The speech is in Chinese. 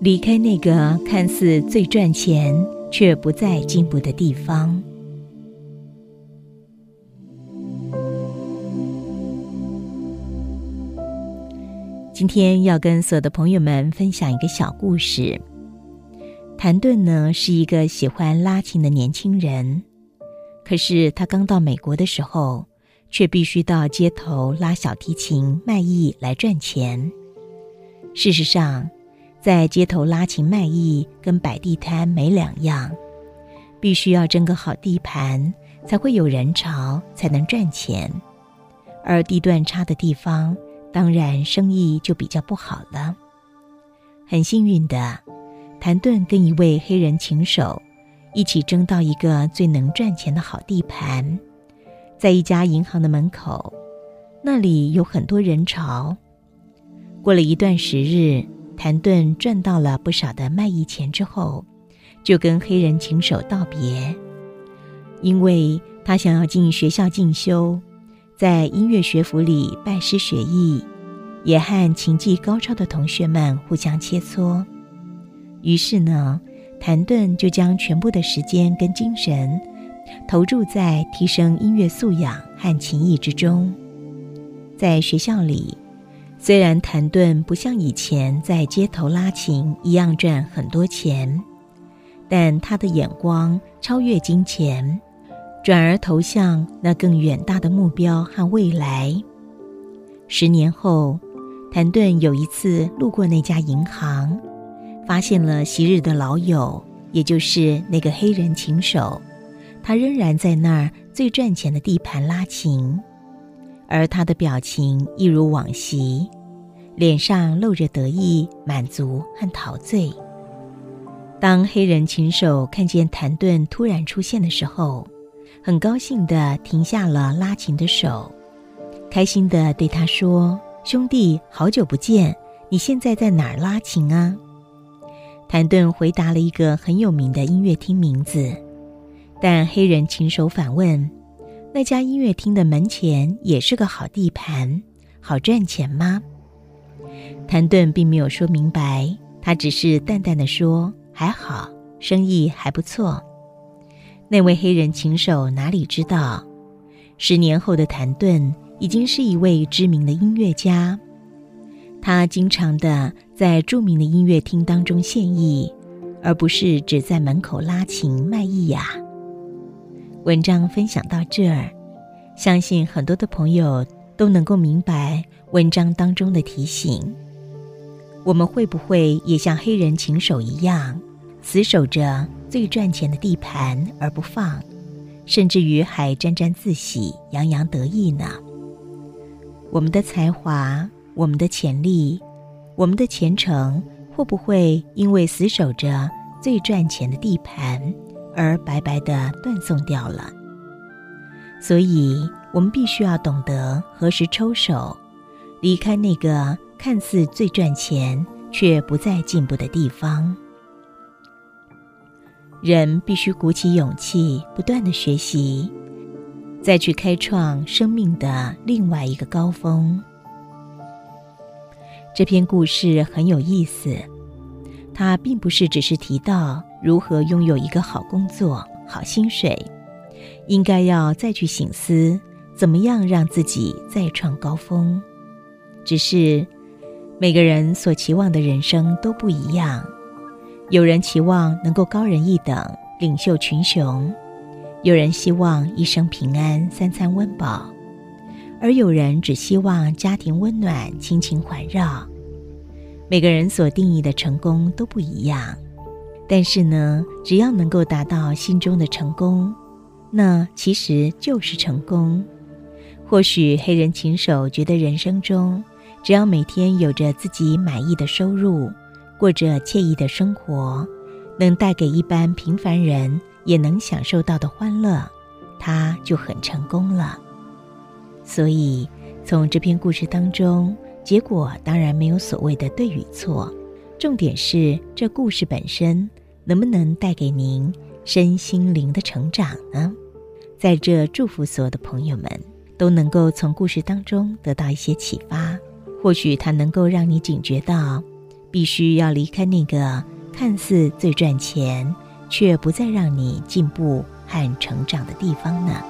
离开那个看似最赚钱却不再进步的地方。今天要跟所有的朋友们分享一个小故事。谭盾呢是一个喜欢拉琴的年轻人，可是他刚到美国的时候，却必须到街头拉小提琴卖艺来赚钱。事实上，在街头拉琴卖艺跟摆地摊没两样，必须要争个好地盘，才会有人潮，才能赚钱。而地段差的地方。当然，生意就比较不好了。很幸运的，谭盾跟一位黑人琴手一起争到一个最能赚钱的好地盘，在一家银行的门口，那里有很多人潮。过了一段时日，谭盾赚到了不少的卖艺钱之后，就跟黑人琴手道别，因为他想要进学校进修。在音乐学府里拜师学艺，也和琴技高超的同学们互相切磋。于是呢，谭盾就将全部的时间跟精神投注在提升音乐素养和琴艺之中。在学校里，虽然谭盾不像以前在街头拉琴一样赚很多钱，但他的眼光超越金钱。转而投向那更远大的目标和未来。十年后，谭盾有一次路过那家银行，发现了昔日的老友，也就是那个黑人琴手，他仍然在那儿最赚钱的地盘拉琴，而他的表情一如往昔，脸上露着得意、满足和陶醉。当黑人琴手看见谭盾突然出现的时候，很高兴地停下了拉琴的手，开心地对他说：“兄弟，好久不见！你现在在哪儿拉琴啊？”谭盾回答了一个很有名的音乐厅名字，但黑人琴手反问：“那家音乐厅的门前也是个好地盘，好赚钱吗？”谭盾并没有说明白，他只是淡淡的说：“还好，生意还不错。”那位黑人琴手哪里知道，十年后的谭盾已经是一位知名的音乐家。他经常的在著名的音乐厅当中献艺，而不是只在门口拉琴卖艺呀。文章分享到这儿，相信很多的朋友都能够明白文章当中的提醒。我们会不会也像黑人琴手一样，死守着？最赚钱的地盘而不放，甚至于还沾沾自喜、洋洋得意呢。我们的才华、我们的潜力、我们的前程，会不会因为死守着最赚钱的地盘而白白的断送掉了？所以，我们必须要懂得何时抽手，离开那个看似最赚钱却不再进步的地方。人必须鼓起勇气，不断的学习，再去开创生命的另外一个高峰。这篇故事很有意思，它并不是只是提到如何拥有一个好工作、好薪水，应该要再去醒思怎么样让自己再创高峰。只是每个人所期望的人生都不一样。有人期望能够高人一等，领袖群雄；有人希望一生平安，三餐温饱；而有人只希望家庭温暖，亲情环绕。每个人所定义的成功都不一样，但是呢，只要能够达到心中的成功，那其实就是成功。或许黑人琴手觉得人生中，只要每天有着自己满意的收入。过着惬意的生活，能带给一般平凡人也能享受到的欢乐，他就很成功了。所以，从这篇故事当中，结果当然没有所谓的对与错，重点是这故事本身能不能带给您身心灵的成长呢？在这祝福所有的朋友们都能够从故事当中得到一些启发，或许它能够让你警觉到。必须要离开那个看似最赚钱，却不再让你进步和成长的地方呢？